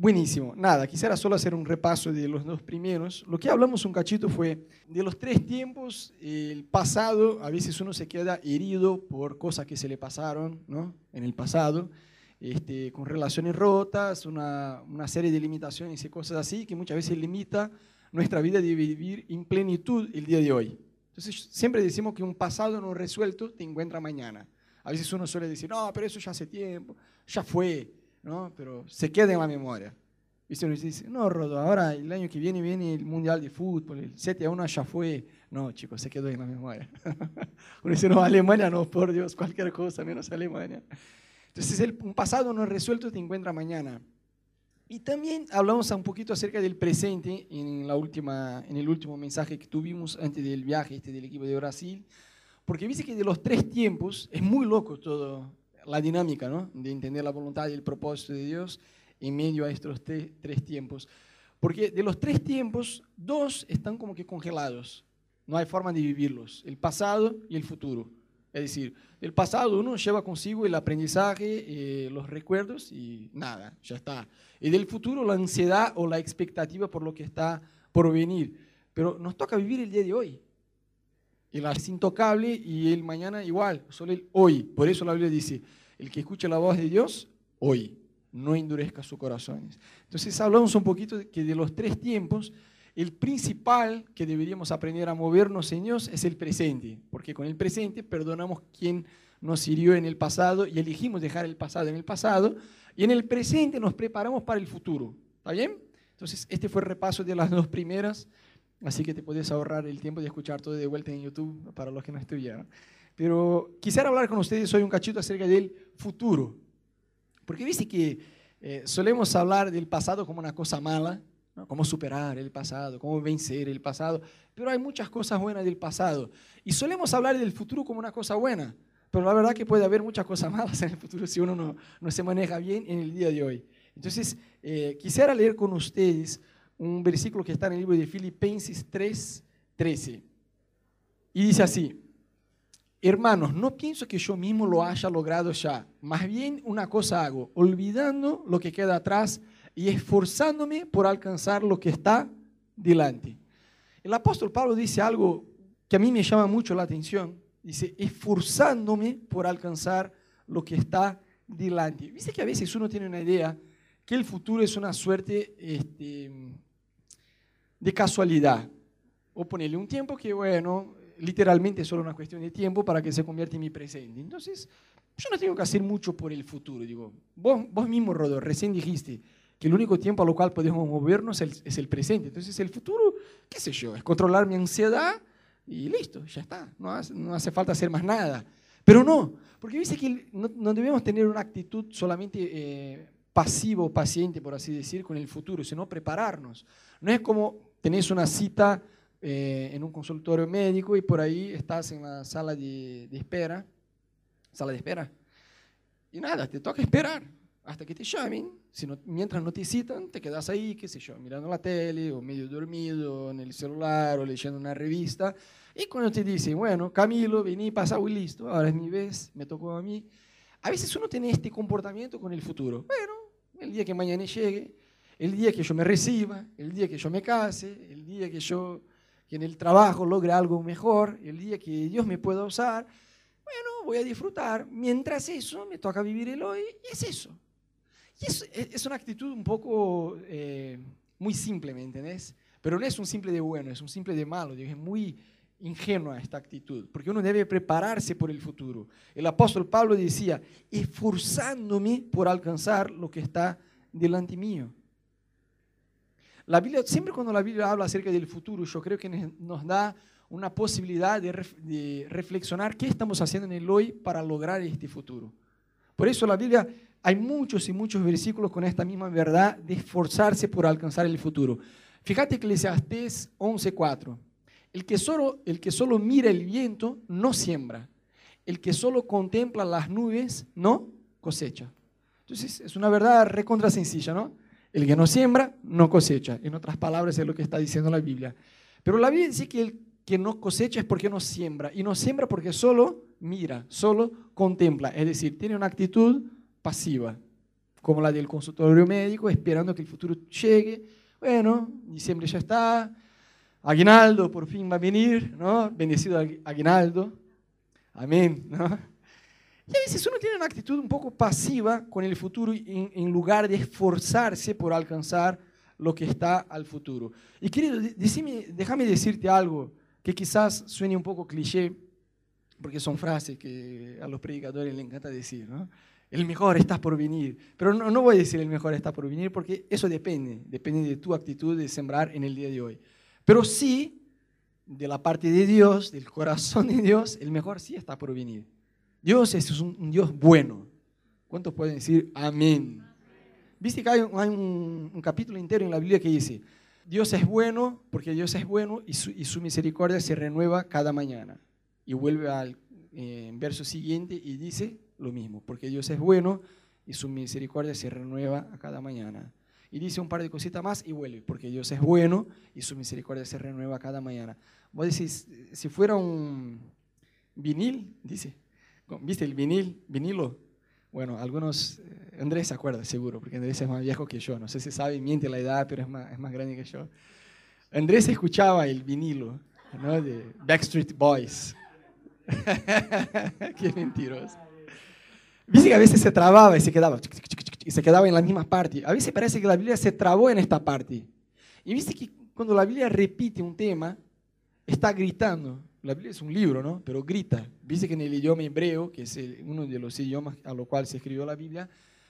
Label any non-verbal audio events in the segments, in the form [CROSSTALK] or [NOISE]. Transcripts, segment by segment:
Buenísimo. Nada, quisiera solo hacer un repaso de los dos primeros. Lo que hablamos un cachito fue de los tres tiempos, el pasado, a veces uno se queda herido por cosas que se le pasaron ¿no? en el pasado, este, con relaciones rotas, una, una serie de limitaciones y cosas así, que muchas veces limita nuestra vida de vivir en plenitud el día de hoy. Entonces, siempre decimos que un pasado no resuelto te encuentra mañana. A veces uno suele decir, no, pero eso ya hace tiempo, ya fue. ¿No? Pero se queda en la memoria. Y uno dice, no, Rodo, ahora el año que viene viene el Mundial de Fútbol, el 7 a 1 ya fue. No, chicos, se quedó en la memoria. [LAUGHS] uno dice, no, Alemania no, por Dios, cualquier cosa menos Alemania. Entonces, el, un pasado no resuelto te encuentra mañana. Y también hablamos un poquito acerca del presente en, la última, en el último mensaje que tuvimos antes del viaje este del equipo de Brasil, porque dice que de los tres tiempos es muy loco todo la dinámica ¿no? de entender la voluntad y el propósito de Dios en medio a estos tres tiempos. Porque de los tres tiempos, dos están como que congelados. No hay forma de vivirlos, el pasado y el futuro. Es decir, el pasado uno lleva consigo el aprendizaje, eh, los recuerdos y nada, ya está. Y del futuro la ansiedad o la expectativa por lo que está por venir. Pero nos toca vivir el día de hoy. El es intocable y el mañana igual, solo el hoy. Por eso la Biblia dice, el que escuche la voz de Dios, hoy, no endurezca sus corazones. Entonces hablamos un poquito de que de los tres tiempos, el principal que deberíamos aprender a movernos en Dios es el presente, porque con el presente perdonamos quien nos hirió en el pasado y elegimos dejar el pasado en el pasado, y en el presente nos preparamos para el futuro. ¿Está bien? Entonces, este fue el repaso de las dos primeras. Así que te puedes ahorrar el tiempo de escuchar todo de vuelta en YouTube para los que no estuvieron. Pero quisiera hablar con ustedes hoy un cachito acerca del futuro. Porque viste que eh, solemos hablar del pasado como una cosa mala, ¿no? cómo superar el pasado, cómo vencer el pasado. Pero hay muchas cosas buenas del pasado. Y solemos hablar del futuro como una cosa buena. Pero la verdad que puede haber muchas cosas malas en el futuro si uno no, no se maneja bien en el día de hoy. Entonces, eh, quisiera leer con ustedes un versículo que está en el libro de Filipenses 3, 13. Y dice así, hermanos, no pienso que yo mismo lo haya logrado ya, más bien una cosa hago, olvidando lo que queda atrás y esforzándome por alcanzar lo que está delante. El apóstol Pablo dice algo que a mí me llama mucho la atención, dice, esforzándome por alcanzar lo que está delante. Dice que a veces uno tiene una idea que el futuro es una suerte este, de casualidad. O ponerle un tiempo que, bueno, literalmente es solo una cuestión de tiempo para que se convierta en mi presente. Entonces, yo no tengo que hacer mucho por el futuro. Digo, vos, vos mismo, Rodo, recién dijiste que el único tiempo a lo cual podemos movernos es el, es el presente. Entonces, el futuro, qué sé yo, es controlar mi ansiedad y listo, ya está. No hace, no hace falta hacer más nada. Pero no, porque dice que no, no debemos tener una actitud solamente eh, pasiva o paciente, por así decir, con el futuro, sino prepararnos. No es como tenés una cita eh, en un consultorio médico y por ahí estás en la sala de, de, espera, sala de espera, y nada, te toca esperar hasta que te llamen. Si no, mientras no te citan, te quedas ahí, qué sé yo, mirando la tele, o medio dormido, en el celular, o leyendo una revista. Y cuando te dicen, bueno, Camilo, vení, pasa, y listo, ahora es mi vez, me tocó a mí. A veces uno tiene este comportamiento con el futuro. Bueno, el día que mañana llegue, el día que yo me reciba, el día que yo me case, el día que yo en el trabajo logre algo mejor, el día que Dios me pueda usar, bueno, voy a disfrutar. Mientras eso, me toca vivir el hoy y es eso. Y es, es una actitud un poco eh, muy simple, ¿me entendés? Pero no es un simple de bueno, es un simple de malo, es muy ingenua esta actitud, porque uno debe prepararse por el futuro. El apóstol Pablo decía, esforzándome por alcanzar lo que está delante mío. La Biblia, siempre cuando la Biblia habla acerca del futuro, yo creo que nos da una posibilidad de, reflexionar qué estamos haciendo en el hoy para lograr este futuro. Por eso la Biblia, hay muchos y muchos versículos con esta misma verdad de esforzarse por alcanzar el futuro. Fíjate Eclesiastés 11:4. El el que solo mira el viento no siembra. El que solo contempla las nubes no cosecha. Entonces es una verdad recontra sencilla, ¿no? El que no siembra, no cosecha. En otras palabras, es lo que está diciendo la Biblia. Pero la Biblia dice que el que no cosecha es porque no siembra. Y no siembra porque solo mira, solo contempla. Es decir, tiene una actitud pasiva. como la del consultorio médico, esperando que el futuro llegue. Bueno, diciembre ya está, aguinaldo por fin va a venir, ¿no? Bendecido aguinaldo. Amén. Y a veces uno tiene una actitud un poco pasiva con el futuro en, en lugar de esforzarse por alcanzar lo que está al futuro. Y querido, decime, déjame decirte algo que quizás suene un poco cliché, porque son frases que a los predicadores les encanta decir, ¿no? El mejor está por venir. Pero no, no voy a decir el mejor está por venir porque eso depende, depende de tu actitud de sembrar en el día de hoy. Pero sí, de la parte de Dios, del corazón de Dios, el mejor sí está por venir. Dios es un, Dios bueno. ¿Cuántos pueden decir amén? Viste que hay, un, capítulo entero en la Biblia que dice, Dios es bueno porque Dios es bueno y su, misericordia se renueva cada mañana. Y vuelve al eh, verso siguiente y dice lo mismo, porque Dios es bueno y su misericordia se renueva a cada mañana. Y dice un par de cositas más y vuelve, porque Dios es bueno y su misericordia se renueva cada mañana. Vos decís, si fuera un vinil, dice, ¿viste el vinil? Vinilo. Bueno, algunos, eh, Andrés se acuerda seguro, porque Andrés es más viejo que yo, no sé si sabe, miente la edad, pero es más, es más grande que yo. Andrés escuchaba el vinilo ¿no? de Backstreet Boys. [LAUGHS] Qué mentiroso. Viste que a veces se trababa y se quedaba, y se quedaba en la misma parte. A veces parece que la Biblia se trabó en esta parte. Y viste que cuando la Biblia repite un tema, está gritando. La Biblia es un libro, ¿no? Pero grita. Viste que en el idioma hebreo, que es uno de los idiomas a lo cual se escribió la Biblia,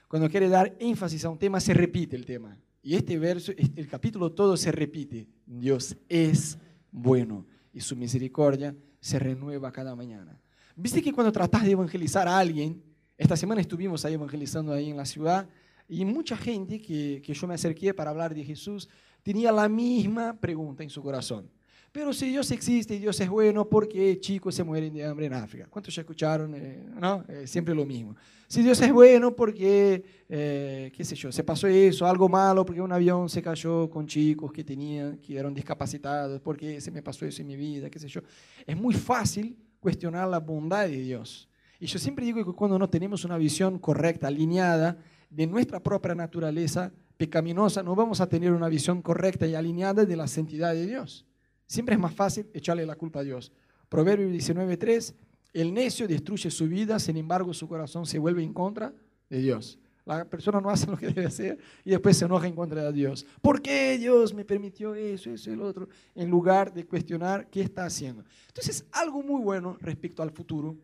cuando quiere dar énfasis a un tema, se repite el tema. Y este verso, el capítulo todo se repite. Dios es bueno y su misericordia se renueva cada mañana. Viste que cuando tratas de evangelizar a alguien, esta semana estuvimos ahí evangelizando ahí en la ciudad y mucha gente que, que yo me acerqué para hablar de Jesús tenía la misma pregunta en su corazón. Pero si Dios existe y Dios es bueno, ¿por qué chicos se mueren de hambre en África? ¿Cuántos ya escucharon? Eh, ¿no? Eh, siempre lo mismo. Si Dios es bueno, ¿por qué, eh, qué sé yo, se pasó eso, algo malo, porque un avión se cayó con chicos que tenían, que eran discapacitados, ¿por qué se me pasó eso en mi vida, qué sé yo? Es muy fácil cuestionar la bondad de Dios. Y yo siempre digo que cuando no tenemos una visión correcta, alineada de nuestra propia naturaleza pecaminosa, no vamos a tener una visión correcta y alineada de la santidad de Dios. Siempre es más fácil echarle la culpa a Dios. Proverbio 19.3, el necio destruye su vida, sin embargo su corazón se vuelve en contra de Dios. La persona no hace lo que debe hacer y después se enoja en contra de Dios. ¿Por qué Dios me permitió eso, eso y lo otro? En lugar de cuestionar qué está haciendo. Entonces, algo muy bueno respecto al futuro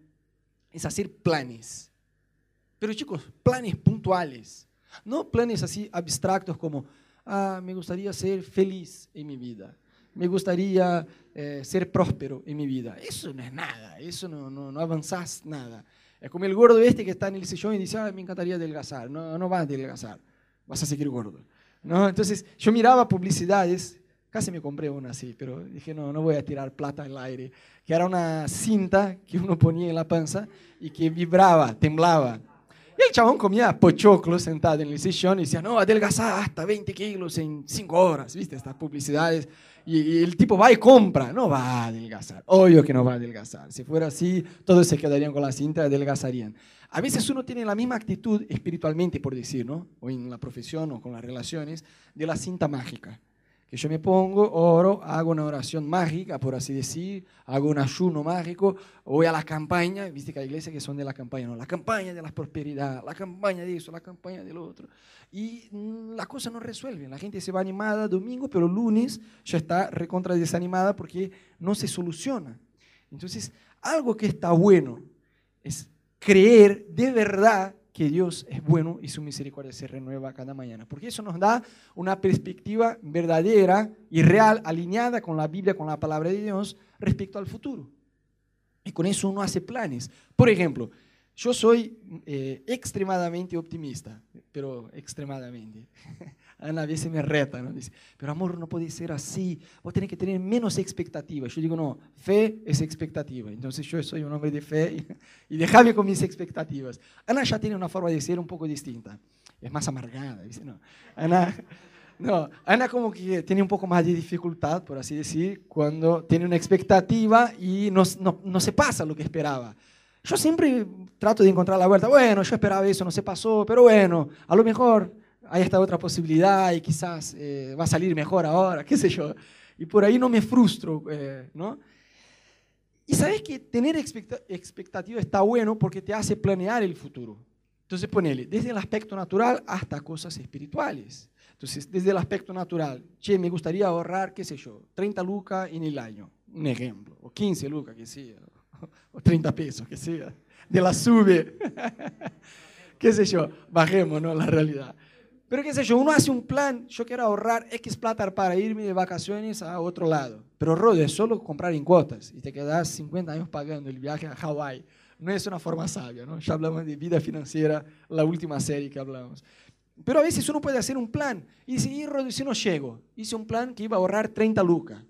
es hacer planes. Pero chicos, planes puntuales. No planes así abstractos como, ah, me gustaría ser feliz en mi vida. Me gustaría eh, ser próspero en mi vida. Eso no es nada, eso no, no, no avanzás nada. Es como el gordo este que está en el sillón y dice, ah, me encantaría adelgazar. No, no vas a adelgazar, vas a seguir gordo. ¿No? Entonces yo miraba publicidades Casi me compré una así, pero dije, no, no voy a tirar plata al aire. Que era una cinta que uno ponía en la panza y que vibraba, temblaba. Y el chabón comía pochoclo sentado en el sillón y decía, no, adelgazar hasta 20 kilos en 5 horas. ¿Viste estas publicidades? Y, el tipo va y compra. No va a adelgazar. Obvio que no va a adelgazar. Si fuera así, todos se quedarían con la cinta y adelgazarían. A veces uno tiene la misma actitud espiritualmente, por decir, ¿no? O en la profesión o con las relaciones, de la cinta mágica yo me pongo, oro, hago una oración mágica, por así decir, hago un ayuno mágico, voy a la campaña, viste que hay iglesias que son de la campaña, no, la campaña de la prosperidad, la campaña de eso, la campaña del otro. Y mm, las cosas no resuelven, la gente se va animada domingo, pero lunes ya está recontra desanimada porque no se soluciona. Entonces, algo que está bueno es creer de verdad que Dios es bueno y su misericordia se renueva cada mañana. Porque eso nos da una perspectiva verdadera y real, alineada con la Biblia, con la palabra de Dios, respecto al futuro. Y con eso uno hace planes. Por ejemplo, yo soy eh, extremadamente optimista, pero extremadamente. [LAUGHS] Ana a veces me reta, ¿no? Dice, pero amor, no puede ser así, vos tenés que tener menos expectativas. Yo digo, no, fe es expectativa. Entonces yo soy un hombre de fe y, [LAUGHS] y déjame con mis expectativas. Ana ya tiene una forma de ser un poco distinta. Es más amargada, dice, no. Ana, [LAUGHS] no, Ana como que tiene un poco más de dificultad, por así decir, cuando tiene una expectativa y no, no, no se pasa lo que esperaba. Yo siempre trato de encontrar la vuelta. Bueno, yo esperaba eso, no se pasó, pero bueno, a lo mejor hay esta otra posibilidad y quizás eh, va a salir mejor ahora, [LAUGHS] qué sé yo. Y por ahí no me frustro, eh, ¿no? Y sabes que tener expectativa está bueno porque te hace planear el futuro. Entonces ponele, desde el aspecto natural hasta cosas espirituales. Entonces, desde el aspecto natural, che, me gustaría ahorrar, qué sé yo, 30 lucas en el año, un ejemplo, o 15 lucas, que sea, [LAUGHS] o 30 pesos, que sea, de la sube, [LAUGHS] qué sé yo, bajemos, ¿no? La realidad. Pero qué sé yo, uno hace un plan, yo quiero ahorrar X plata para irme de vacaciones a otro lado. Pero Rode, es solo comprar en cuotas y te quedas 50 años pagando el viaje a Hawái. No es una forma sabia, ¿no? Ya hablamos de vida financiera, la última serie que hablamos. Pero a veces uno puede hacer un plan y dice, y Rode, si no llego, hice un plan que iba a ahorrar 30 lucas.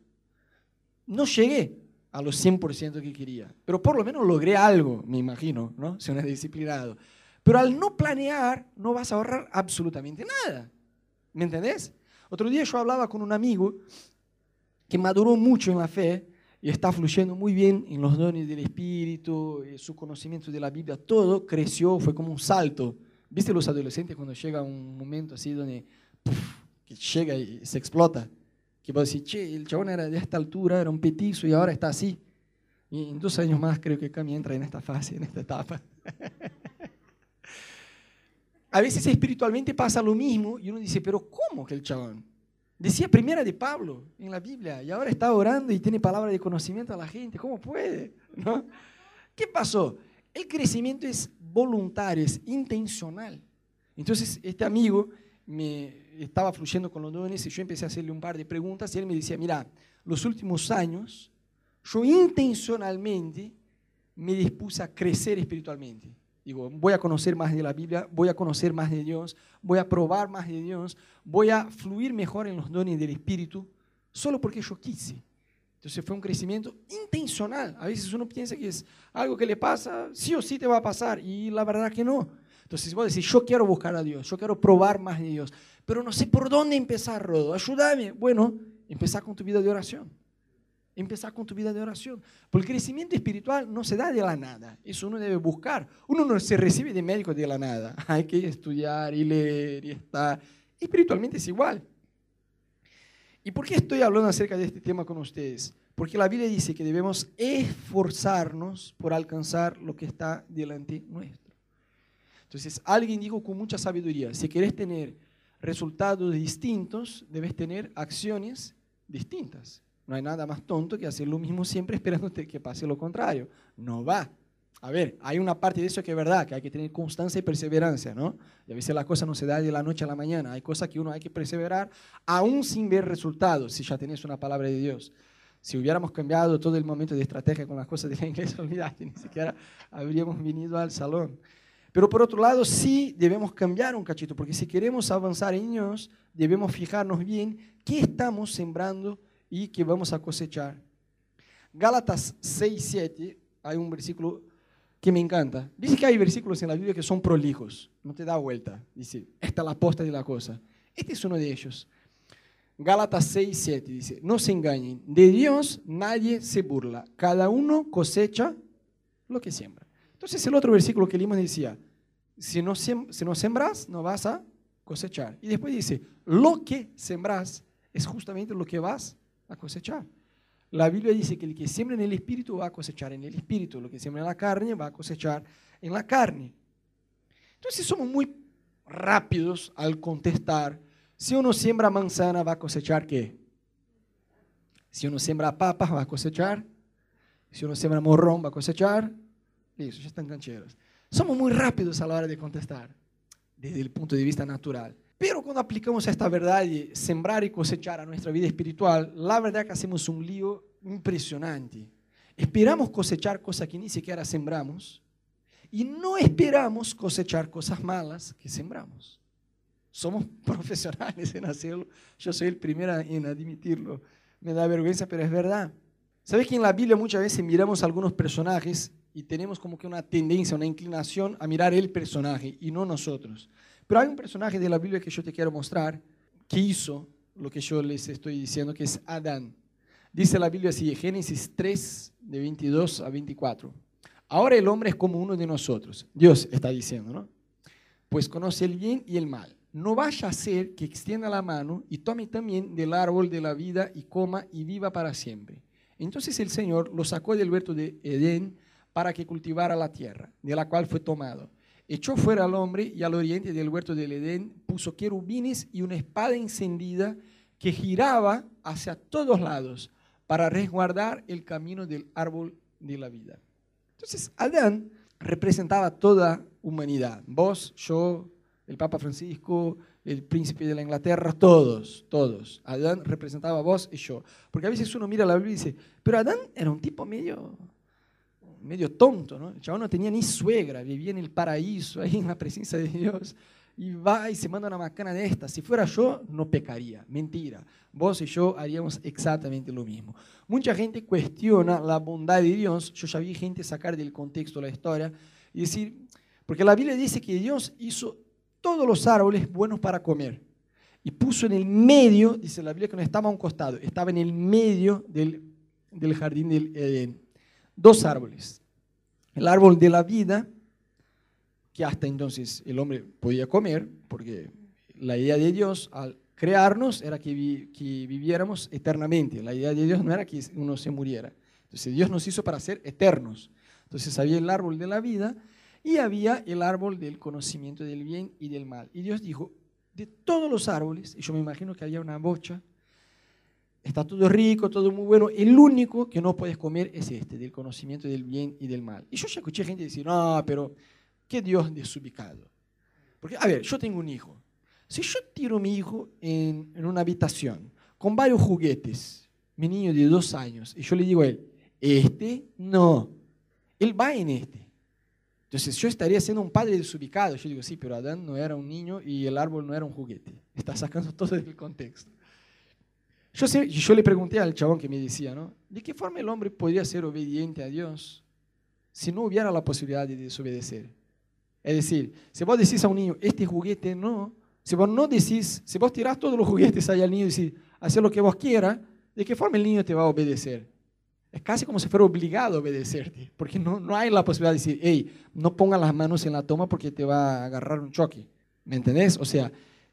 No llegué a los 100% que quería, pero por lo menos logré algo, me imagino, ¿no? Si uno es disciplinado. Pero al no planear, no vas a ahorrar absolutamente nada. ¿Me entendés? Otro día yo hablaba con un amigo que maduró mucho en la fe y está fluyendo muy bien en los dones del Espíritu, eh, su conocimiento de la Biblia, todo creció, fue como un salto. ¿Viste los adolescentes cuando llega un momento así donde que llega y se explota? Que vos decís, che, el chabón era de esta altura, era un petizo y ahora está así. Y en dos años más creo que Cami entra en esta fase, en esta etapa. [LAUGHS] a veces espiritualmente pasa lo mismo y uno dice, pero ¿cómo que el chabón? Decía primera de Pablo en la Biblia y ahora está orando y tiene palabra de conocimiento a la gente. ¿Cómo puede? [LAUGHS] ¿No? ¿Qué pasó? El crecimiento es voluntario, es intencional. Entonces, este amigo me estaba fluyendo con los dones y yo empecé a hacerle un par de preguntas y él me decía, mira, los últimos años yo intencionalmente me dispuse a crecer espiritualmente. Digo, voy a conocer más de la Biblia, voy a conocer más de Dios, voy a probar más de Dios, voy a fluir mejor en los dones del Espíritu, solo porque yo quise. Entonces fue un crecimiento intencional. A veces uno piensa que es algo que le pasa, sí o sí te va a pasar, y la verdad que no. Entonces vos decís, yo quiero buscar a Dios, yo quiero probar más de Dios, pero no sé por dónde empezar, Rodo, ayúdame. Bueno, empezar con tu vida de oración empezar con tu vida de oración. Porque el crecimiento espiritual no se da de la nada, eso uno debe buscar. Uno no se recibe de médico de la nada, [LAUGHS] hay que estudiar y leer y estar. Espiritualmente es igual. ¿Y por qué estoy hablando acerca de este tema con ustedes? Porque la Biblia dice que debemos esforzarnos por alcanzar lo que está delante nuestro. Entonces, alguien dijo con mucha sabiduría, si quieres tener resultados distintos, debes tener acciones distintas. No hay nada más tonto que hacer lo mismo siempre [LAUGHS] esperando que pase lo contrario. No va. A ver, hay una parte de eso que es verdad, que hay que tener constancia y perseverancia, ¿no? Y a veces la cosa no se da de la noche a la mañana. Hay cosas que uno hay que perseverar aún sin ver resultados, si ya tenés una palabra de Dios. Si hubiéramos cambiado todo el momento de estrategia con las cosas de la [LAUGHS] iglesia, olvidate, ni siquiera habríamos venido al salón. Pero por otro lado, sí debemos cambiar un cachito, porque si queremos avanzar en Dios, debemos fijarnos bien qué estamos sembrando y que vamos a cosechar. Gálatas 6, 7, hay un versículo que me encanta. Dice que hay versículos en la Biblia que son prolijos, no te da vuelta. Dice, esta es la posta de la cosa. Este es uno de ellos. Gálatas 6, 7 dice, no se engañen, de Dios nadie se burla, cada uno cosecha lo que siembra. Entonces el otro versículo que leímos decía, si no, no sembras, no vas a cosechar. Y después dice, lo que sembras es justamente lo que vas a cosechar. La Biblia dice que el que siembra en el espíritu va a cosechar en el espíritu, lo que siembra en la carne va a cosechar en la carne. Entonces somos muy rápidos al contestar. Si uno siembra manzana, va a cosechar qué? Si uno siembra papas, va a cosechar. Si uno siembra morrón, va a cosechar. Listo, ya están cancheros. Somos muy rápidos a la hora de contestar, desde el punto de vista natural. Pero cuando aplicamos esta verdad de sembrar y cosechar a nuestra vida espiritual, la verdad que hacemos un lío impresionante. Esperamos cosechar cosas que ni siquiera sembramos y no esperamos cosechar cosas malas que sembramos. Somos [LAUGHS] profesionales en hacerlo. Yo soy el primero en admitirlo. Me da vergüenza, pero es verdad. ¿Sabes que en la Biblia muchas veces miramos a algunos personajes y tenemos como que una tendencia, una inclinación a mirar el personaje y no nosotros? Pero hay un personaje de la Biblia que yo te quiero mostrar que hizo lo que yo les estoy diciendo, que es Adán. Dice la Biblia así, Génesis 3, de 22 a 24. Ahora el hombre es como uno de nosotros. Dios está diciendo, ¿no? Pues conoce el bien y el mal. No vaya a ser que extienda la mano y tome también del árbol de la vida y coma y viva para siempre. Entonces el Señor lo sacó del huerto de Edén para que cultivara la tierra, de la cual fue tomado. Echó fuera al hombre y al oriente del huerto del Edén puso querubines y una espada encendida que giraba hacia todos lados para resguardar el camino del árbol de la vida. Entonces, Adán representaba toda humanidad. Vos, yo, el Papa Francisco, el príncipe de la Inglaterra, todos, todos. Adán representaba a vos y yo. Porque a veces uno mira la Biblia y dice, pero Adán era un tipo medio, medio tonto, ¿no? El chaval no tenía ni suegra, vivía en el paraíso, [LAUGHS] ahí en la presencia de Dios y va y se manda una macana de esta. Si fuera yo, no pecaría. Mentira. Vos y yo haríamos exactamente lo mismo. Mucha gente cuestiona la bondad de Dios. Yo ya vi gente sacar del contexto la historia y decir, porque la Biblia dice que Dios hizo todos los árboles buenos para comer. Y puso en el medio, dice la Biblia que no estaba a un costado, estaba en el medio del, del jardín del Edén. Dos árboles. El árbol de la vida que hasta entonces el hombre podía comer, porque la idea de Dios al crearnos era que, viviéramos eternamente. La idea de Dios no era que uno se muriera. Entonces Dios nos hizo para ser eternos. Entonces había el árbol de la vida y había el árbol del conocimiento del bien y del mal. Y Dios dijo, de todos los árboles, y yo me imagino que había una bocha, está todo rico, todo muy bueno, el único que no puedes comer es este, del conocimiento del bien y del mal. Y yo ya escuché gente decir, no, pero ¿Qué Dios desubicado? Porque, a ver, yo tengo un hijo. Si yo tiro a mi hijo en, en una habitación con varios juguetes, mi niño de dos años, y yo le digo a él, este no, él va en este. Entonces yo estaría siendo un padre desubicado. Yo digo, sí, pero Adán no era un niño y el árbol no era un juguete. Está sacando todo del contexto. Yo, sé, yo le pregunté al chabón que me decía, ¿no? ¿De qué forma el hombre podría ser obediente a Dios si no hubiera la posibilidad de desobedecer? Es decir, si vos decís a un niño, este juguete no, si vos no decís, si vos tirás todos los juguetes ahí al niño y decís, hacer lo que vos quieras, ¿de qué forma el niño te va a obedecer? Es casi como si fuera obligado a obedecerte, porque no, no hay la posibilidad de decir, hey, no pongas las manos en la toma porque te va a agarrar un choque. ¿Me entendés? O sea,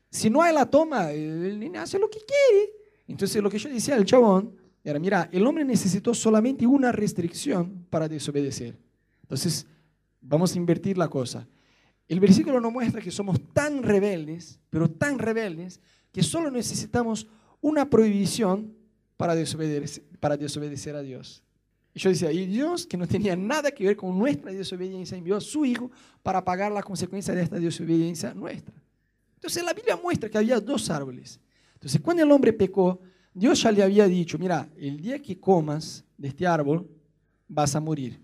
si no hay la toma, el niño hace lo que quiere. Entonces lo que yo decía al chabón era, mira, el hombre necesitó solamente una restricción para desobedecer. Entonces, vamos a invertir la cosa. El versículo nos muestra que somos tan rebeldes, pero tan rebeldes, que solo necesitamos una prohibición para desobedecer, para desobedecer a Dios. Y yo decía, y Dios, que no tenía nada que ver con nuestra desobediencia, envió a su Hijo para pagar la consecuencia de esta desobediencia nuestra. Entonces la Biblia muestra que había dos árboles. Entonces cuando el hombre pecó, Dios ya le había dicho, mira, el día que comas de este árbol, vas a morir.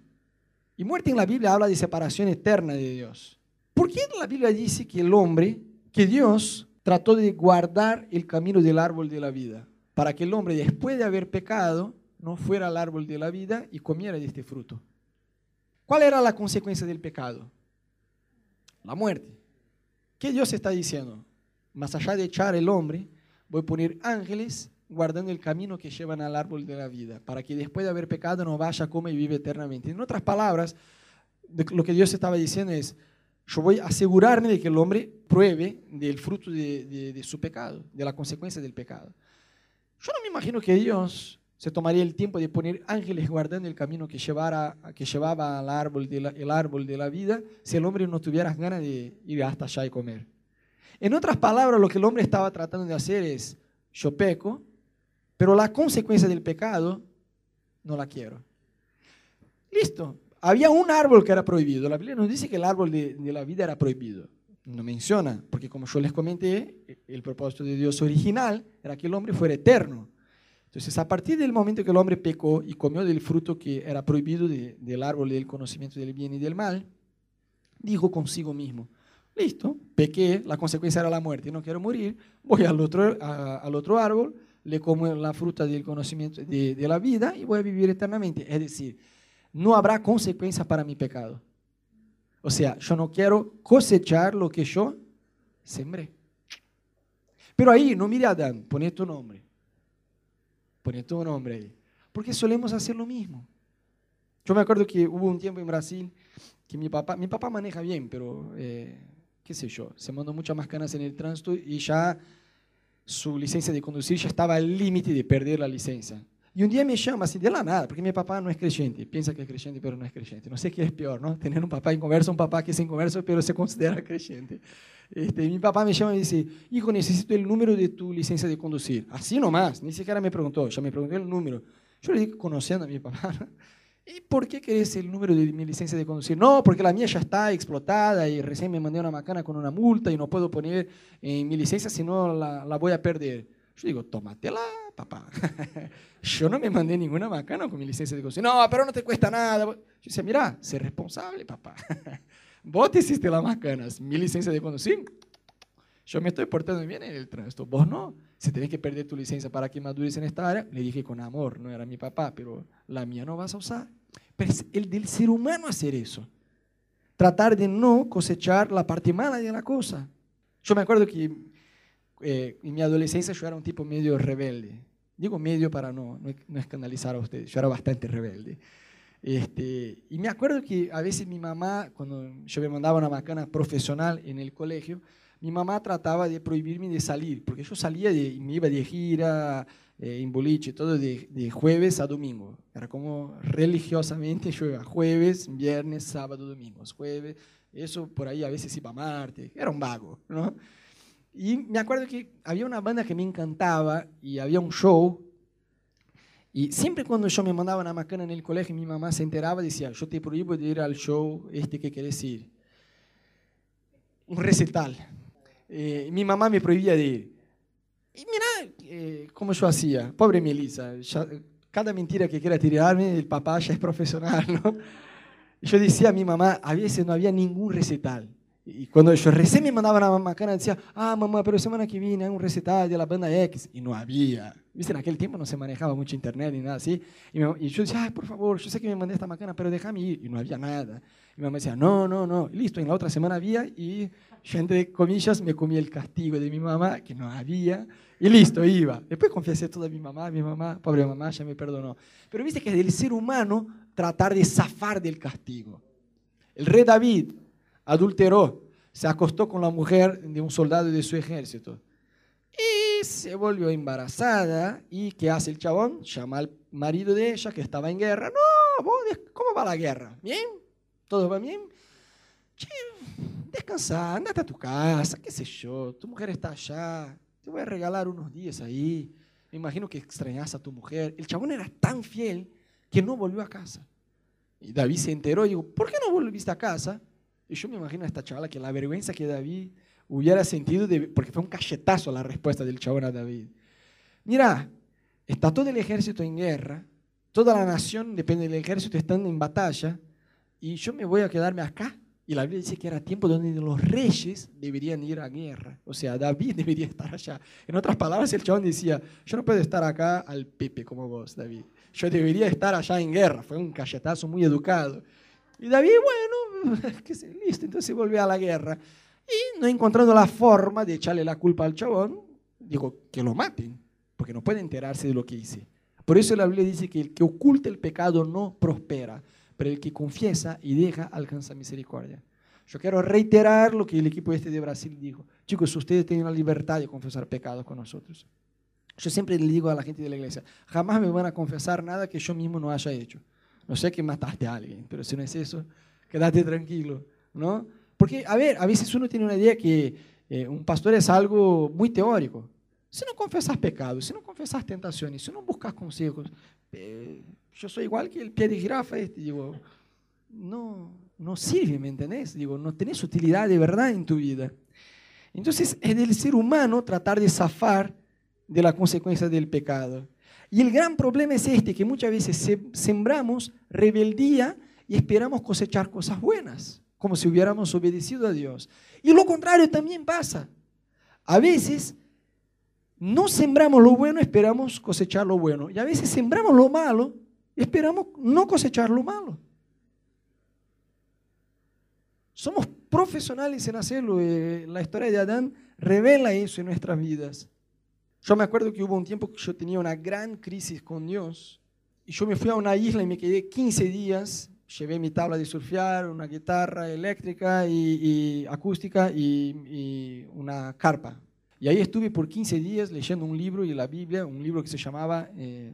Y muerte en la Biblia habla de separación eterna de Dios. ¿Por qué la Biblia dice que el hombre, que Dios trató de guardar el camino del árbol de la vida? Para que el hombre, después de haber pecado, no fuera al árbol de la vida y comiera de este fruto. ¿Cuál era la consecuencia del pecado? La muerte. ¿Qué Dios está diciendo? Más allá de echar el hombre, voy a poner ángeles guardando el camino que llevan al árbol de la vida, para que después de haber pecado no vaya, come y vive eternamente. En otras palabras, lo que Dios estaba diciendo es, yo voy a asegurarme de que el hombre pruebe del fruto de, su pecado, de la consecuencia del pecado. Yo no me imagino que Dios se tomaría el tiempo de poner ángeles guardando el camino que, llevara, que llevaba al árbol de la, el árbol de la vida si el hombre no tuviera ganas de ir hasta allá y comer. En otras palabras, lo que el hombre estaba tratando de hacer es, yo peco, pero la consecuencia del pecado no la quiero. Listo, había un árbol que era prohibido. La Biblia nos dice que el árbol de, la vida era prohibido. No menciona, porque como yo les comenté, el propósito de Dios original era que el hombre fuera eterno. Entonces, a partir del momento que el hombre pecó y comió del fruto que era prohibido del árbol del conocimiento del bien y del mal, dijo consigo mismo, listo, pequé, la consecuencia era la muerte, no quiero morir, voy al otro, al otro árbol, le como la fruta del conocimiento de, de la vida y voy a vivir eternamente. Es decir, no habrá consecuencias para mi pecado. O sea, yo no quiero cosechar lo que yo sembré. Pero ahí, no mire a Adán, pone tu nombre. Pone tu nombre ahí. Porque solemos hacer lo mismo. Yo me acuerdo que hubo un tiempo en Brasil que mi papá, mi papá maneja bien, pero eh, qué sé yo, se mandó muchas más canas en el tránsito y ya su licencia de conducir ya estaba al límite de perder la licencia. Y un día me llama así de la nada, porque mi papá no es creyente, piensa que es creyente, pero no es creyente. No sé qué es peor, ¿no? Tener un papá inconverso, un papá que es inconverso, pero se considera creyente. Este, mi papá me llama y dice, hijo, necesito el número de tu licencia de conducir. Así nomás, ni siquiera me preguntó, ya me preguntó el número. Yo le dije, conociendo a mi papá, ¿y por qué querés el número de mi licencia de conducir? No, porque la mía ya está explotada y recién me mandé una macana con una multa y no puedo poner en mi licencia, si no la, la voy a perder. Yo digo, tómatela, papá. [LAUGHS] Yo no me mandé ninguna macana con mi licencia de conducir. No, pero no te cuesta nada. Yo decía, mira, sé responsable, papá. [LAUGHS] Vos te hiciste las macanas, mi licencia de conducir. Yo me estoy portando bien en el tránsito. Vos no. Si tenés que perder tu licencia para que madures en esta área, le dije con amor, no era mi papá, pero la mía no vas a usar. Pero es el del ser humano hacer eso. Tratar de no cosechar la parte mala de la cosa. Yo me acuerdo que eh, en mi adolescencia yo era un tipo medio rebelde. Digo medio para no, no, escandalizar a ustedes, yo era bastante rebelde. Este, y me acuerdo que a veces mi mamá, cuando yo me mandaba una macana profesional en el colegio, mi mamá trataba de prohibirme de salir, porque yo salía de, me iba de gira, eh, en boliche, todo de, de, jueves a domingo. Era como religiosamente [LAUGHS] yo iba jueves, viernes, sábado, domingo. Jueves, eso por ahí a veces iba a Marte, era un vago, ¿no? Y me acuerdo que había una banda que me encantaba y había un show. Y siempre cuando yo me mandaba una macana en el colegio, mi mamá se enteraba y decía, yo te prohíbo de ir al show este que querés ir. Un recital. Eh, mi mamá me prohibía de ir. Y mira eh, cómo yo hacía. Pobre Melissa. cada mentira que quiera tirarme, el papá ya es profesional, ¿no? Yo decía a mi mamá, a veces no había ningún recital. Y cuando yo recién me mandaba la macana, decía, ah, mamá, pero semana que viene hay un recital de la banda X. Y no había. Viste, en aquel tiempo no se manejaba mucho internet ni nada así. Y, yo decía, ay, por favor, yo sé que me mandé esta macana, pero déjame ir. Y no había nada. Y mi mamá decía, no, no, no. Y listo, en la otra semana había y yo, entre comillas, me comí el castigo de mi mamá, que no había. Y listo, iba. Después confiesé todo a mi mamá, mi mamá, pobre mamá, ya me perdonó. Pero viste que es del ser humano tratar de zafar del castigo. El rey David adulteró, se acostó con la mujer de un soldado de su ejército. Y se volvió embarazada. ¿Y qué hace el chabón? Llama al marido de ella que estaba en guerra. No, ¿cómo va la guerra? ¿Bien? ¿Todo va bien? Che, descansa, andate a tu casa, qué sé yo, tu mujer está allá, te voy a regalar unos días ahí. Me imagino que extrañas a tu mujer. El chabón era tan fiel que no volvió a casa. Y David se enteró y dijo, ¿por qué no volviste a casa? Y yo me imagino a esta chavala que la vergüenza que David hubiera sentido, de, porque fue un cachetazo la respuesta del chabón a David. Mira, está todo el ejército en guerra, toda la nación depende del ejército estando en batalla, y yo me voy a quedarme acá. Y la Biblia dice que era tiempo donde los reyes deberían ir a guerra. O sea, David [LAUGHS] debería estar allá. En otras palabras, el chabón decía, yo no puedo estar acá al Pepe como vos, David. Yo debería estar allá en guerra. Fue un cachetazo muy educado. Y David, bueno, [LAUGHS] que se, listo, entonces volvió a la guerra. Y no encontrando la forma de echarle la culpa al chabón, dijo que lo maten, porque no puede enterarse de lo que hice. Por eso la Biblia dice que el que oculta el pecado no prospera, pero el que confiesa y deja alcanza misericordia. Yo quiero reiterar lo que el equipo este de Brasil dijo. Chicos, ustedes tienen la libertad de confesar pecados con nosotros. Yo siempre le digo a la gente de la iglesia, jamás me van a confesar nada que yo mismo no haya hecho. No sé que mataste a alguien, pero si no es eso, quédate tranquilo, ¿no? Porque, a ver, a veces uno tiene una idea que eh, un pastor es algo muy teórico. Si no confesas pecados, si no confesas tentaciones, si no buscas consejos, eh, yo soy igual que el pie de jirafa este, digo, no, no sirve, ¿me entendés? Digo, no tenés utilidad de verdad en tu vida. Entonces, es del ser humano tratar de zafar de la consecuencia del pecado. Y el gran problema es este, que muchas veces sembramos rebeldía y esperamos cosechar cosas buenas, como si hubiéramos obedecido a Dios. Y lo contrario también pasa. A veces no sembramos lo bueno, esperamos cosechar lo bueno. Y a veces sembramos lo malo, esperamos no cosechar lo malo. Somos profesionales en hacerlo. Eh, la historia de Adán revela eso en nuestras vidas. Yo me acuerdo que hubo un tiempo que yo tenía una gran crisis con Dios y yo me fui a una isla y me quedé 15 días. Llevé mi tabla de surfear, una guitarra eléctrica y, acústica y, una carpa. Y ahí estuve por 15 días leyendo un libro y la Biblia, un libro que se llamaba eh,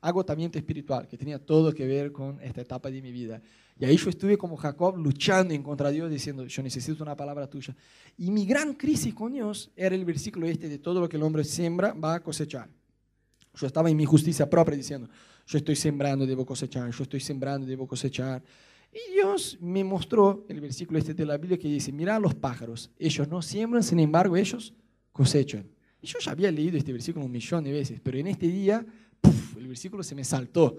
Agotamiento Espiritual, que tenía todo que ver con esta etapa de mi vida. Y ahí yo estuve como Jacob luchando en contra de Dios, diciendo, yo necesito una palabra tuya. Y mi gran crisis con Dios era el versículo este de todo lo que el hombre siembra va a cosechar. Yo estaba en mi justicia propia diciendo, yo estoy sembrando, debo cosechar, yo estoy sembrando, debo cosechar. Y Dios me mostró el versículo este de la Biblia que dice, mira los pájaros, ellos no siembran, sin embargo ellos cosechan. Y yo ya había leído este versículo un millón de veces, pero en este día, el versículo se me saltó.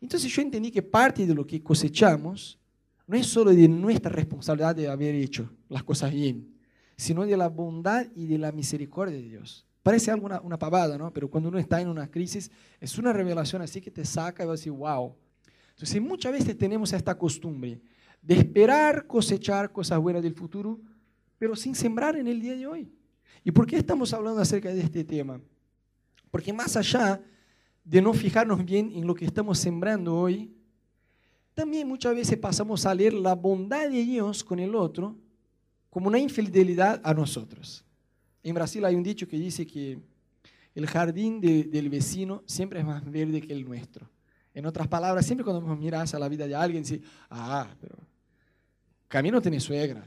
Entonces yo entendí que parte de lo que cosechamos no es solo de nuestra responsabilidad de haber hecho las cosas bien, sino de la bondad y de la misericordia de Dios. Parece algo una, pavada, ¿no? Pero cuando uno está en una crisis, es una revelación así que te saca y vas a decir, wow. Entonces muchas veces tenemos esta costumbre de esperar cosechar cosas buenas del futuro, pero sin sembrar en el día de hoy. ¿Y por qué estamos hablando acerca de este tema? Porque más allá de no fijarnos bien en lo que estamos sembrando hoy, también muchas veces pasamos a leer la bondad de Dios con el otro como una infidelidad a nosotros. En Brasil hay un dicho que dice que el jardín del vecino siempre es más verde que el nuestro. En otras palabras, siempre cuando miras a la vida de alguien, dices, ah, pero Camino tiene suegra.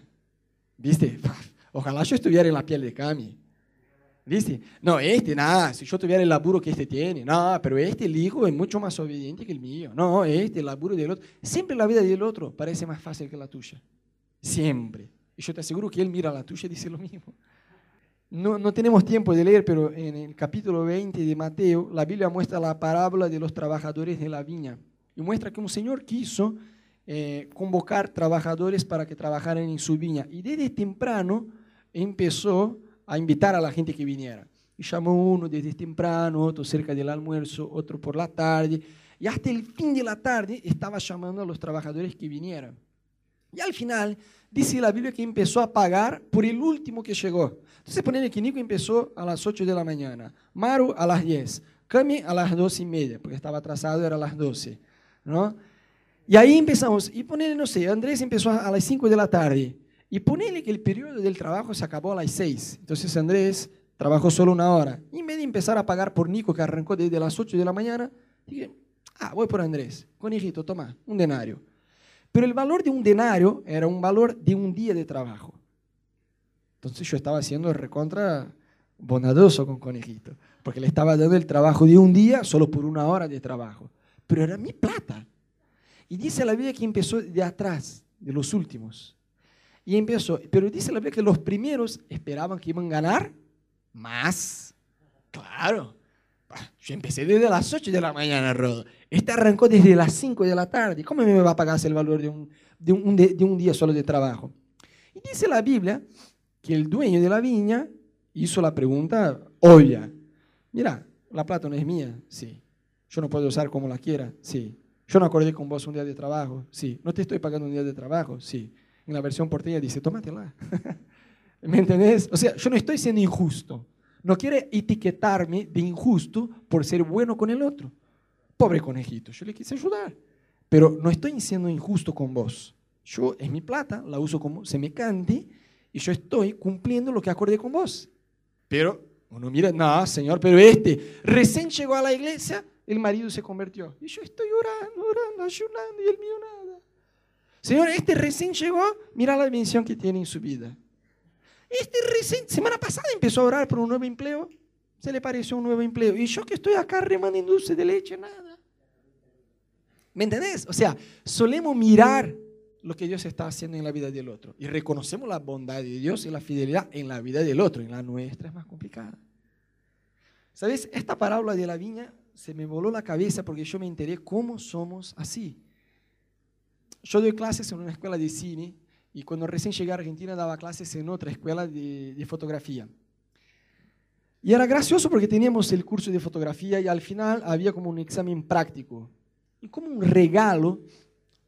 ¿Viste? [LAUGHS] Ojalá yo estuviera en la piel de Cami. ¿Viste? No, este, nada, si yo tuviera el laburo que este tiene, no, pero este, el hijo, es mucho más obediente que el mío. No, este, el laburo del otro. Siempre la vida del otro parece más fácil que la tuya. Siempre. Y yo te aseguro que él mira la tuya y dice lo mismo. No, no tenemos tiempo de leer, pero en el capítulo 20 de Mateo, la Biblia muestra la parábola de los trabajadores de la viña. Y muestra que un señor quiso eh, convocar trabajadores para que trabajaran en su viña. Y desde temprano empezó a invitar a la gente que viniera. Y llamó uno desde temprano, otro cerca del almuerzo, otro por la tarde. Y hasta el fin de la tarde estaba llamando a los trabajadores que vinieran. Y al final dice la Biblia que empezó a pagar por el último que llegó. Entonces ponele que Nico empezó a las 8 de la mañana, Maru a las 10, Cami a las 12 y media, porque estaba atrasado, era a las 12. ¿no? Y ahí empezamos, y ponele, no sé, Andrés empezó a las 5 de la tarde, y ponele que el periodo del trabajo se acabó a las 6. Entonces Andrés trabajó solo una hora. Y en vez de empezar a pagar por Nico, que arrancó desde las 8 de la mañana, dije, ah, voy por Andrés. Conejito, toma, un denario. Pero el valor de un denario era un valor de un día de trabajo. Entonces yo estaba haciendo recontra bondadoso con Conejito, porque le estaba dando el trabajo de un día solo por una hora de trabajo. Pero era mi plata. Y dice la Biblia que empezó de atrás, de los últimos. Y empezó. Pero dice la Biblia que los primeros esperaban que iban a ganar más. Claro. Yo empecé desde las 8 de la mañana, Rodo. Este arrancó desde las 5 de la tarde. ¿Cómo me va a pagar el valor de un, de un, de un día solo de trabajo? Y dice la Biblia que el dueño de la viña hizo la pregunta obvia. Mira, la plata no es mía, sí. Yo no puedo usar como la quiera, sí. Yo no acordé con vos un día de trabajo, sí. No te estoy pagando un día de trabajo, sí en la versión porteña dice, tómatela. [LAUGHS] ¿Me entendés? O sea, yo no estoy siendo injusto. No quiere etiquetarme de injusto por ser bueno con el otro. Pobre conejito, yo le quise ayudar. Pero no estoy siendo injusto con vos. Yo, es mi plata, la uso como se me cante y yo estoy cumpliendo lo que acordé con vos. Pero uno mira, no, señor, pero este recién llegó a la iglesia, el marido se convirtió. Y yo estoy orando, orando, ayunando y el mío nada. Señor, este recién llegó, mira la bendición que tiene en su vida. Este recién, semana pasada empezó a orar por un nuevo empleo, se le pareció un nuevo empleo. Y yo que estoy acá remando en dulce de leche, nada. ¿Me entendés? O sea, solemos mirar lo que Dios está haciendo en la vida del otro y reconocemos la bondad de Dios y la fidelidad en la vida del otro, en la nuestra es más complicada. ¿Sabes? Esta parábola de la viña se me voló la cabeza porque yo me enteré cómo somos así. Yo doy clases en una escuela de cine y cuando recién llegué a Argentina daba clases en otra escuela de, fotografía. Y era gracioso porque teníamos el curso de fotografía y al final había como un examen práctico. Y como un regalo,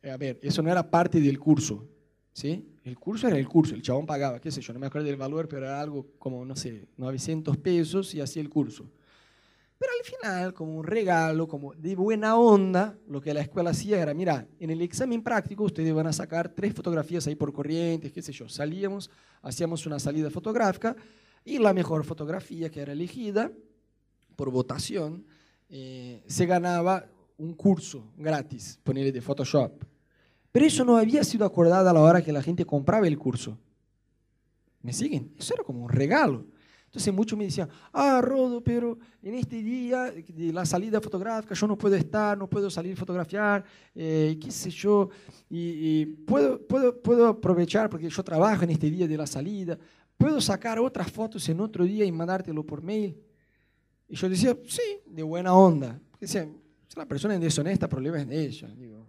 eh, a ver, eso no era parte del curso, ¿sí? El curso era el curso, el chabón pagaba, qué sé yo, no me acuerdo del valor, pero era algo como, no sé, 900 pesos y hacía el curso. Pero al final, como un regalo, como de buena onda, lo que la escuela hacía era, mira, en el examen práctico ustedes van a sacar tres fotografías ahí por corrientes, qué sé yo. Salíamos, hacíamos una salida fotográfica y la mejor fotografía que era elegida por votación eh, se ganaba un curso gratis, ponerle de Photoshop. Pero eso no había sido acordado a la hora que la gente compraba el curso. ¿Me siguen? Eso era como un regalo. Entonces muchos me decían, ah, Rodo, pero en este día de la salida fotográfica yo no puedo estar, no puedo salir a fotografiar, eh, qué sé yo, y, puedo, puedo, puedo aprovechar porque yo trabajo en este día de la salida, puedo sacar otras fotos en otro día y mandártelo por mail. Y yo decía, sí, de buena onda. Decía, si la persona es deshonesta, problema es de ella. Digo,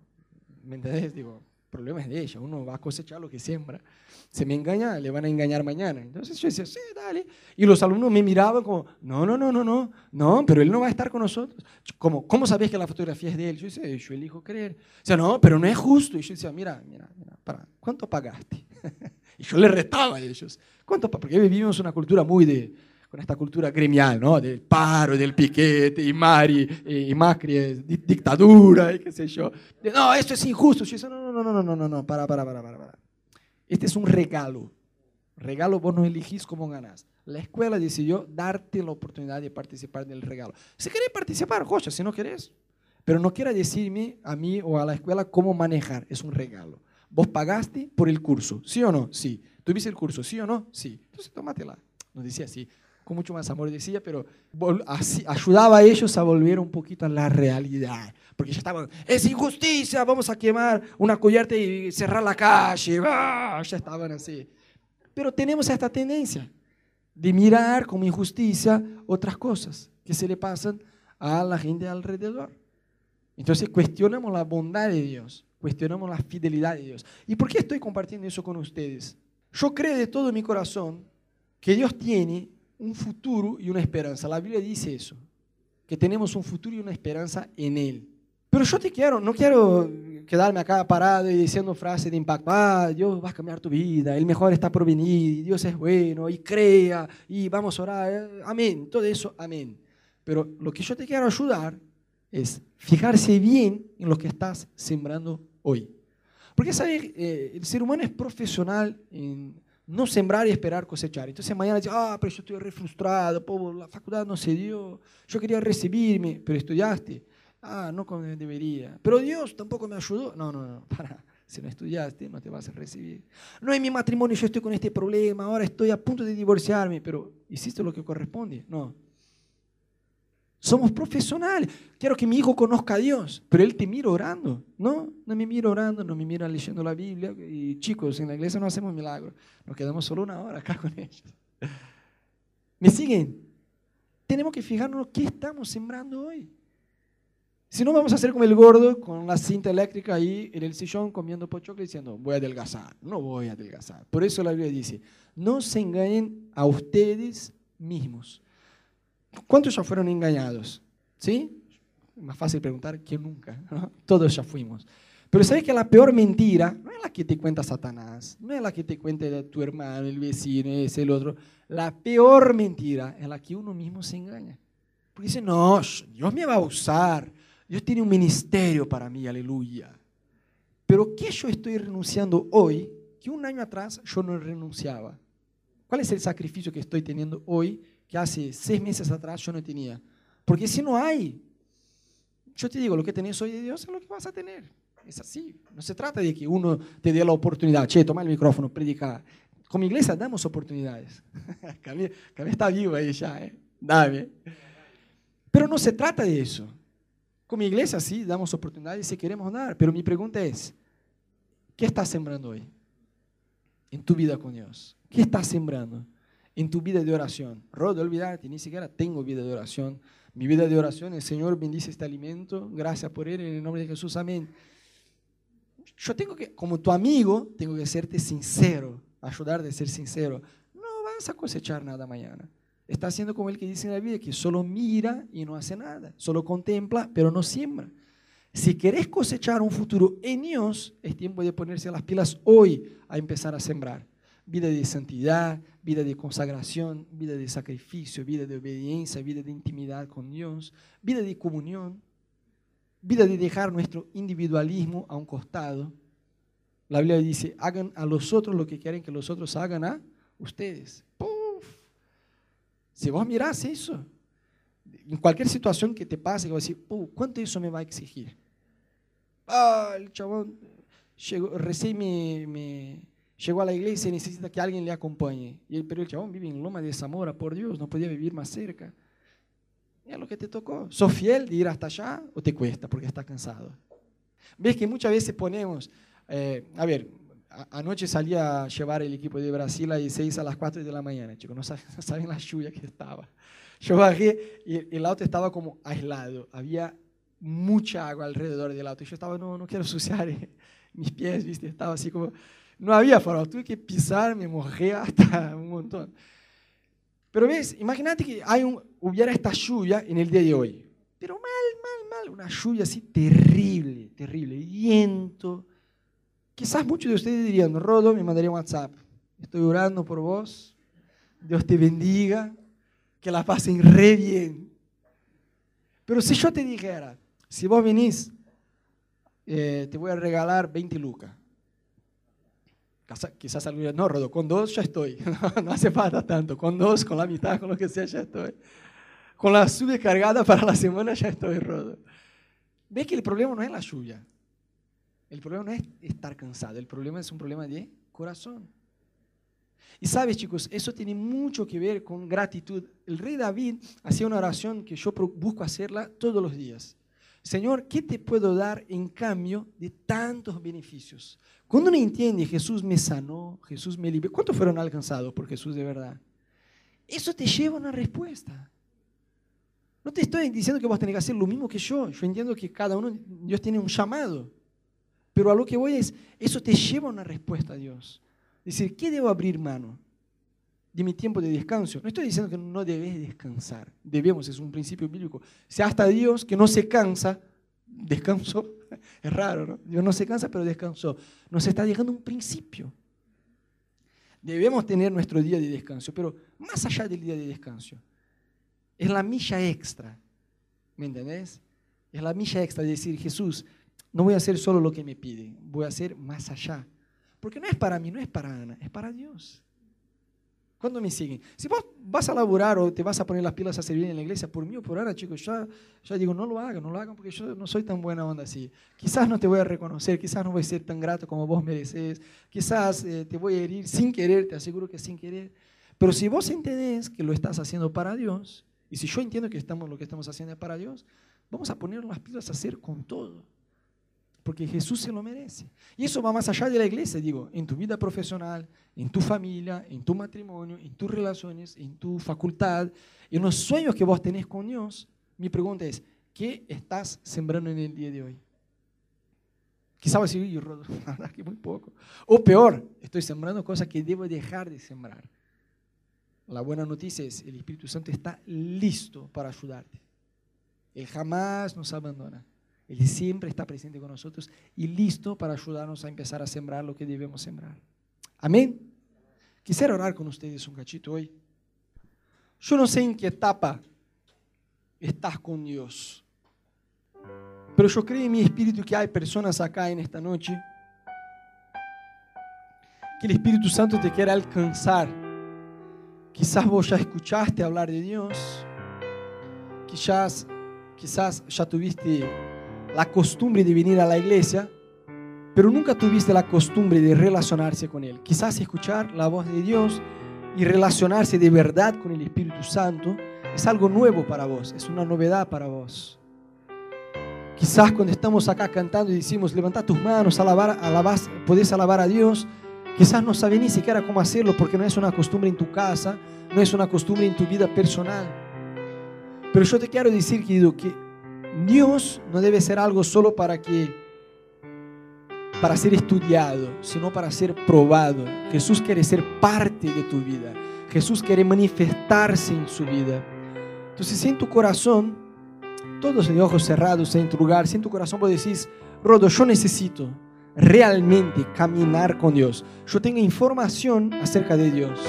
¿Me entendés? Digo, problema es de ella, uno va a cosechar lo que siembra. Se me engaña, le van a engañar mañana. Entonces yo decía, sí, dale. Y los alumnos me miraban como, no, no, no, no, no, no, pero él no va a estar con nosotros. Como, ¿Cómo sabés que la fotografía es de él? Yo decía, yo elijo creer. O sea, no, pero no es justo. Y yo decía, mira, mira, mira, para, ¿cuánto pagaste? [LAUGHS] y yo le retaba a ellos. ¿Cuánto? Porque vivimos una cultura muy de, con esta cultura gremial, ¿no? Del paro, del piquete, y Mari, y Macri, dictadura, y qué sé yo. No, esto es injusto. Yo no, no, no, no, no, no, no, para, para, para, para, para. Este es un regalo. Regalo vos no elegís cómo ganás. La escuela decidió darte la oportunidad de participar del regalo. Si querés participar, cocha, si no querés. Pero no quiera decirme a mí o a la escuela cómo manejar. Es un regalo. Vos pagaste por el curso, ¿sí o no? Sí. ¿Tuviste el curso, sí o no? Sí. Entonces tómatela. Nos decía así con mucho más amor decía, pero así, ayudaba a ellos a volver un poquito a la realidad. Porque ya estaban, es injusticia, vamos a quemar una cubierta y cerrar la calle, ya estaban así. Pero tenemos esta tendencia de mirar como injusticia otras cosas que se le pasan a la gente alrededor. Entonces cuestionamos la bondad de Dios, cuestionamos la fidelidad de Dios. ¿Y por qué estoy compartiendo eso con ustedes? Yo creo de todo mi corazón que Dios tiene un futuro y una esperanza. La Biblia dice eso, que tenemos un futuro y una esperanza en Él. Pero yo te quiero, no quiero quedarme acá parado y diciendo frases de impacto. Ah, Dios va a cambiar tu vida, el mejor está por venir, Dios es bueno, y crea, y vamos a orar. Eh, amén, todo eso, amén. Pero lo que yo te quiero ayudar es fijarse bien en lo que estás sembrando hoy. Porque, ¿sabes? Eh, el ser humano es profesional en no sembrar y esperar cosechar. Entonces mañana dice, ah, pero yo estoy re frustrado, la facultad no se dio, yo quería recibirme, pero estudiaste. Ah, no debería. Pero Dios tampoco me ayudó. No, no, no, [LAUGHS] para. Si no estudiaste, no te vas a recibir. No en mi matrimonio, yo estoy con este problema, ahora estoy a punto de divorciarme, pero ¿hiciste lo que corresponde? No. Somos profesionales. Quiero que mi hijo conozca a Dios, pero él te mira orando. No, no me mira orando, no me mira leyendo la Biblia. Y chicos, en la iglesia no hacemos milagros. Nos quedamos solo una hora acá [LAUGHS] con ellos. ¿Me siguen? Tenemos que fijarnos qué estamos sembrando hoy. Si no, vamos a hacer como el gordo con la cinta eléctrica ahí en el sillón comiendo pochoclo diciendo, voy a adelgazar. No voy a adelgazar. Por eso la Biblia dice, no se engañen a ustedes mismos. ¿Cuántos ya fueron engañados? ¿Sí? Más fácil preguntar que nunca. Todos ya fuimos. Pero sabes que la peor mentira no es la que te cuenta Satanás, no es la que te cuenta tu hermano, el vecino, ese, el otro. La peor mentira es la que uno mismo se engaña. Porque dice, no, Dios me va a usar. Dios tiene un ministerio para mí, aleluya. Pero ¿qué yo estoy renunciando hoy que un año atrás yo no renunciaba? ¿Cuál es el sacrificio que estoy teniendo hoy que hace seis meses atrás yo no tenía. Porque si no hay, yo te digo, lo que tenés hoy de Dios es lo que vas a tener. Es así. No se trata de que uno te dé la oportunidad, che, toma el micrófono, predica. Como iglesia damos oportunidades. [LAUGHS] Camila, está viva ahí ya, ¿eh? Dame. Pero no se trata de eso. Como iglesia sí damos oportunidades si queremos dar. Pero mi pregunta es, ¿qué estás sembrando hoy? En tu vida con Dios. ¿Qué estás sembrando? En tu vida de oración. Rod, olvidarte, ni siquiera tengo vida de oración. Mi vida de oración, el Señor bendice este alimento, gracias por él, en el nombre de Jesús, amén. Yo tengo que, como tu amigo, tengo que serte sincero, ayudarte a ser sincero. No vas a cosechar nada mañana. Está haciendo como el que dice en la Biblia, que solo mira y no hace nada, solo contempla, pero no siembra. Si querés cosechar un futuro en Dios, es tiempo de ponerse las pilas hoy a empezar a sembrar. Vida de santidad, vida de consagración, vida de sacrificio, vida de obediencia, vida de intimidad con Dios, vida de comunión, vida de dejar nuestro individualismo a un costado. La Biblia dice, hagan a los otros lo que quieren que los otros hagan a ustedes. ¡Puf! Si vos mirás eso, en cualquier situación que te pase, vas a decir, ¿cuánto eso me va a exigir? Ah, el chabón llegó, recién me, llegó a la iglesia y necesita que alguien le acompañe. Y, pero el chabón vive en Loma de Zamora, por Dios, no podía vivir más cerca. Es lo que te tocó. ¿Sos fiel de ir hasta allá o te cuesta porque estás cansado? Ves que muchas veces ponemos, eh, a ver, anoche salí a llevar el equipo de Brasil a 6 a las 4 de la mañana, chicos, [LAUGHS] no saben, la lluvia que estaba. Yo bajé y el auto estaba como aislado, había mucha agua alrededor del auto. Y yo estaba, no, no quiero suciar mis pies, ¿viste? Estaba así como, no había farol, tuve que pisar, me mojé hasta [LAUGHS] un montón. Pero ves, imagínate que hay un, hubiera esta lluvia en el día de hoy. Pero mal, mal, mal, una lluvia así terrible, terrible, viento. Quizás muchos de ustedes dirían, Rodo, me mandaría un WhatsApp. Estoy orando por vos. Dios te bendiga. Que la pasen re bien. Pero si yo te dijera, si vos venís, eh, te voy a regalar 20 lucas. Quizás algo no, Rodo, con dos ya estoy. [LAUGHS] No, hace falta tanto. Con dos, con la mitad, con lo que sea, ya estoy. Con la subcargada para la semana ya estoy, Rodo. ¿Ves que el problema no es la lluvia? El problema no es estar cansado, el problema es un problema de corazón. Y sabes, chicos, eso tiene mucho que ver con gratitud. El rey David hacía una oración que yo busco hacerla todos los días. Señor, ¿qué te puedo dar en cambio de tantos beneficios? Cuando uno entiende, Jesús me sanó, Jesús me liberó, ¿cuántos fueron alcanzados por Jesús de verdad? Eso te lleva a una respuesta. No te estoy diciendo que vos tenés que hacer lo mismo que yo. Yo entiendo que cada uno, Dios tiene un llamado. Pero a lo que voy es, eso te lleva a una respuesta a Dios. Decir, ¿qué debo abrir mano? De mi tiempo de descanso. No estoy diciendo que no debes descansar. Debemos, es un principio bíblico. Si hasta Dios que no se cansa, [LAUGHS] descansó. Es raro, ¿no? Dios no se cansa, pero descansó. Nos está dejando un principio. Debemos tener nuestro día de descanso, pero más allá del día de descanso, es la milla extra. ¿Me entendés? Es la milla extra de decir, Jesús, no voy a hacer solo lo que me piden, voy a hacer más allá. Porque no es para mí, no es para Ana, es para Dios. ¿Cuándo me siguen? Si vos vas a laburar o te vas a poner las pilas a servir en la iglesia, por mí o por Ana, chicos, ya digo, no lo hagan, no lo hagan porque yo no soy tan buena onda así. Quizás no te voy a reconocer, quizás no voy a ser tan grato como vos mereces, quizás eh, te voy a herir sin querer, te aseguro que sin querer. Pero si vos entendés que lo estás haciendo para Dios, y si yo entiendo que estamos, lo que estamos haciendo es para Dios, vamos a poner las pilas a hacer con todo porque Jesús se lo merece. Y eso va más allá de la iglesia, digo, en tu vida profesional, en tu familia, en tu matrimonio, en tus relaciones, en tu facultad, en los sueños que vos tenés con Dios. Mi pregunta es, ¿qué estás sembrando en el día de hoy? Quizá vas a decir, yo que muy poco. O peor, estoy sembrando cosas que debo dejar de sembrar. La buena noticia es, el Espíritu Santo está listo para ayudarte. Él jamás nos abandona. Él siempre está presente con nosotros y listo para ayudarnos a empezar a sembrar lo que debemos sembrar. Amén. Quisiera orar con ustedes un cachito hoy. Yo no sé en qué etapa estás con Dios, pero yo creo en mi espíritu que hay personas acá en esta noche que el Espíritu Santo te quiere alcanzar. Quizás vos ya escuchaste hablar de Dios, quizás, quizás ya tuviste la costumbre de venir a la iglesia, pero nunca tuviste la costumbre de relacionarse con Él. Quizás escuchar la voz de Dios y relacionarse de verdad con el Espíritu Santo es algo nuevo para vos, es una novedad para vos. Quizás cuando estamos acá cantando y decimos, levanta tus manos, alabar, alabas, podés alabar a Dios, quizás no sabes ni siquiera cómo hacerlo porque no es una costumbre en tu casa, no es una costumbre en tu vida personal. Pero yo te quiero decir, querido, que Dios no debe ser algo solo para que para ser estudiado, sino para ser probado. Jesús quiere ser parte de tu vida. Jesús quiere manifestarse en su vida. Entonces, si en tu corazón, todos de ojos cerrados en tu lugar, si en tu corazón vos decís, Rodo, yo necesito realmente caminar con Dios. Yo tengo información acerca de Dios.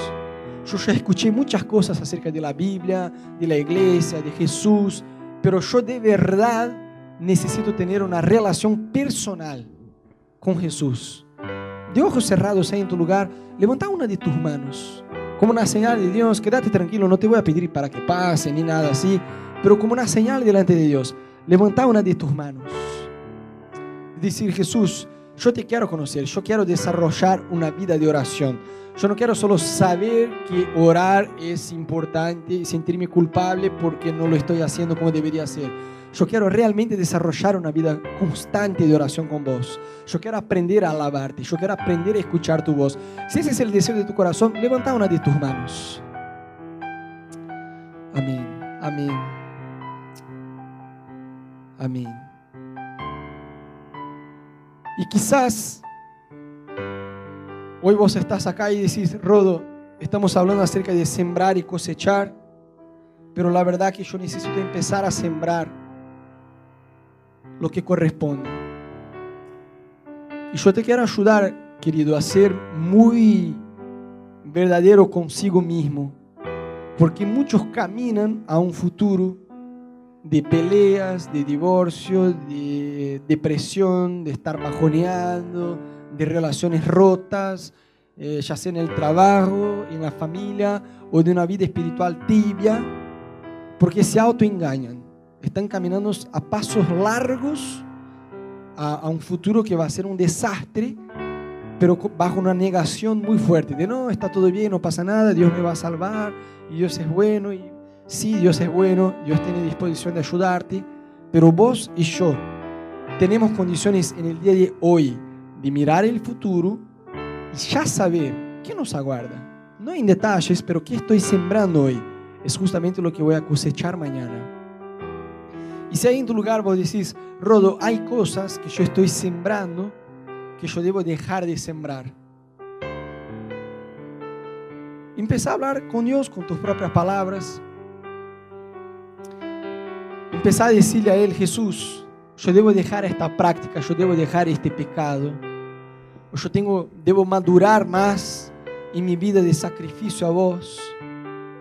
Yo ya escuché muchas cosas acerca de la Biblia, de la iglesia, de Jesús, pero yo de verdad necesito tener una relación personal con Jesús. De ojos cerrados ahí en tu lugar, levanta una de tus manos como una señal de Dios, quédate tranquilo, no te voy a pedir para que pase ni nada así, pero como una señal delante de Dios, levanta una de tus manos. Decir, Jesús, yo te quiero conocer, yo quiero desarrollar una vida de oración. Yo no quiero solo saber que orar es importante y sentirme culpable porque no lo estoy haciendo como debería ser. Yo quiero realmente desarrollar una vida constante de oración con vos. Yo quiero aprender a alabarte. Yo quiero aprender a escuchar tu voz. Si ese es el deseo de tu corazón, levanta una de tus manos. Amén. Amén. Amén. Y quizás hoy vos estás acá y decís, Rodo, estamos hablando acerca de sembrar y cosechar, pero la verdad que yo necesito empezar a sembrar lo que corresponde. Y yo te quiero ayudar, querido, a ser muy verdadero consigo mismo, porque muchos caminan a un futuro de peleas, de divorcio, de depresión, de estar bajoneando, de relaciones rotas, eh, ya sea en el trabajo, en la familia o de una vida espiritual tibia, porque se autoengañan. Están caminando a pasos largos a, a un futuro que va a ser un desastre, pero bajo una negación muy fuerte de no, está todo bien, no pasa nada, Dios me va a salvar y Dios es bueno y Sí, Dios es bueno, Dios tiene disposición de ayudarte, pero vos y yo tenemos condiciones en el día de hoy de mirar el futuro y ya saber qué nos aguarda. No en detalles, pero qué estoy sembrando hoy. Es justamente lo que voy a cosechar mañana. Y si hay en tu lugar vos decís, Rodo, hay cosas que yo estoy sembrando que yo debo dejar de sembrar. Empieza a hablar con Dios con tus propias palabras. Empezar a decirle a Él, Jesús, yo debo dejar esta práctica, yo debo dejar este pecado. Yo tengo, debo madurar más en mi vida de sacrificio a vos.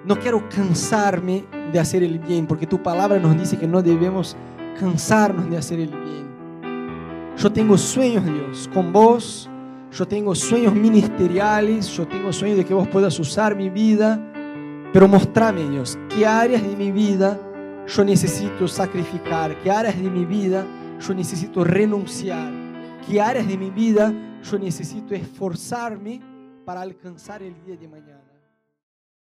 No quiero cansarme de hacer el bien, porque tu palabra nos dice que no debemos cansarnos de hacer el bien. Yo tengo sueños, Dios, con vos. Yo tengo sueños ministeriales, yo tengo sueños de que vos puedas usar mi vida, pero mostrame, Dios, qué áreas de mi vida yo necesito sacrificar, qué áreas de mi vida yo necesito renunciar, qué áreas de mi vida yo necesito esforzarme para alcanzar el día de mañana.